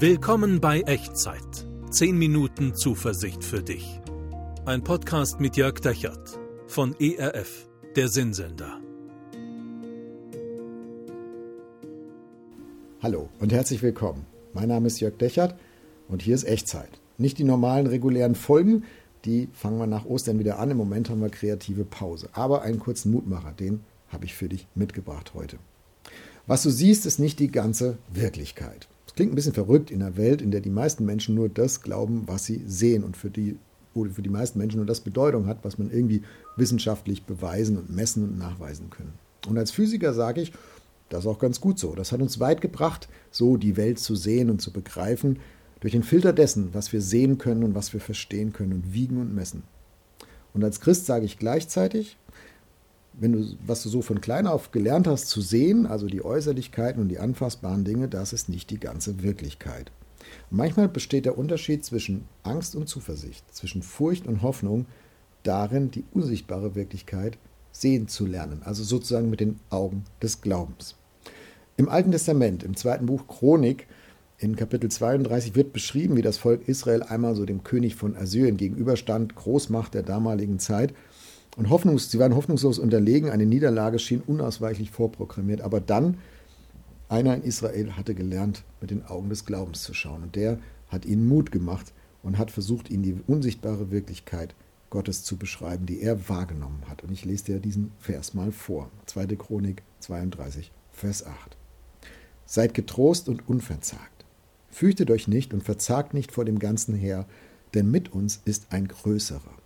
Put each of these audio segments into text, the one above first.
Willkommen bei Echtzeit. 10 Minuten Zuversicht für dich. Ein Podcast mit Jörg Dechert von ERF, der Sinnsender. Hallo und herzlich willkommen. Mein Name ist Jörg Dechert und hier ist Echtzeit. Nicht die normalen regulären Folgen, die fangen wir nach Ostern wieder an. Im Moment haben wir kreative Pause. Aber einen kurzen Mutmacher, den habe ich für dich mitgebracht heute. Was du siehst, ist nicht die ganze Wirklichkeit. Klingt ein bisschen verrückt in einer Welt, in der die meisten Menschen nur das glauben, was sie sehen und für die, wo für die meisten Menschen nur das Bedeutung hat, was man irgendwie wissenschaftlich beweisen und messen und nachweisen können. Und als Physiker sage ich, das ist auch ganz gut so. Das hat uns weit gebracht, so die Welt zu sehen und zu begreifen, durch den Filter dessen, was wir sehen können und was wir verstehen können und wiegen und messen. Und als Christ sage ich gleichzeitig, wenn du, was du so von klein auf gelernt hast zu sehen, also die Äußerlichkeiten und die anfassbaren Dinge, das ist nicht die ganze Wirklichkeit. manchmal besteht der Unterschied zwischen Angst und Zuversicht, zwischen Furcht und Hoffnung darin, die unsichtbare Wirklichkeit sehen zu lernen, also sozusagen mit den Augen des Glaubens. Im Alten Testament, im zweiten Buch Chronik, in Kapitel 32 wird beschrieben, wie das Volk Israel einmal so dem König von Assyrien gegenüberstand, Großmacht der damaligen Zeit, und hoffnungs, sie waren hoffnungslos unterlegen, eine Niederlage schien unausweichlich vorprogrammiert. Aber dann, einer in Israel hatte gelernt, mit den Augen des Glaubens zu schauen. Und der hat ihnen Mut gemacht und hat versucht, ihnen die unsichtbare Wirklichkeit Gottes zu beschreiben, die er wahrgenommen hat. Und ich lese dir diesen Vers mal vor. 2. Chronik 32, Vers 8. Seid getrost und unverzagt. Fürchtet euch nicht und verzagt nicht vor dem ganzen Heer, denn mit uns ist ein größerer.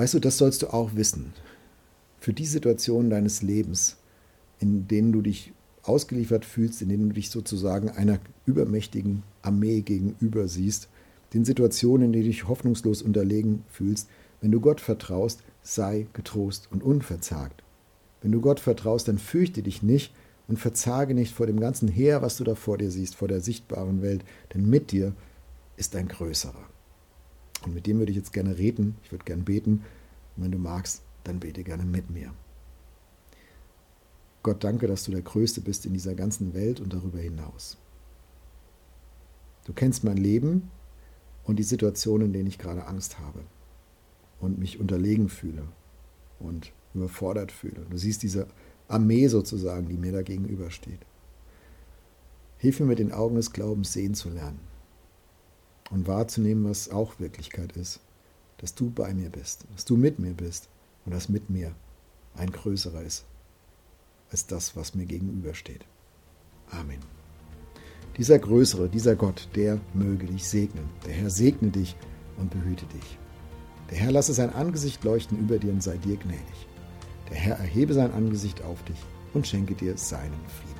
Weißt du, das sollst du auch wissen. Für die Situationen deines Lebens, in denen du dich ausgeliefert fühlst, in denen du dich sozusagen einer übermächtigen Armee gegenüber siehst, den Situationen, in denen du dich hoffnungslos unterlegen fühlst, wenn du Gott vertraust, sei getrost und unverzagt. Wenn du Gott vertraust, dann fürchte dich nicht und verzage nicht vor dem ganzen Heer, was du da vor dir siehst, vor der sichtbaren Welt, denn mit dir ist ein größerer. Und mit dem würde ich jetzt gerne reden. Ich würde gerne beten. Und wenn du magst, dann bete gerne mit mir. Gott, danke, dass du der Größte bist in dieser ganzen Welt und darüber hinaus. Du kennst mein Leben und die Situationen, in denen ich gerade Angst habe und mich unterlegen fühle und überfordert fühle. Du siehst diese Armee sozusagen, die mir da gegenübersteht. Hilf mir mit den Augen des Glaubens sehen zu lernen und wahrzunehmen, was auch Wirklichkeit ist. Dass du bei mir bist, dass du mit mir bist und dass mit mir ein größerer ist als das, was mir gegenübersteht. Amen. Dieser Größere, dieser Gott, der möge dich segnen. Der Herr segne dich und behüte dich. Der Herr lasse sein Angesicht leuchten über dir und sei dir gnädig. Der Herr erhebe sein Angesicht auf dich und schenke dir seinen Frieden.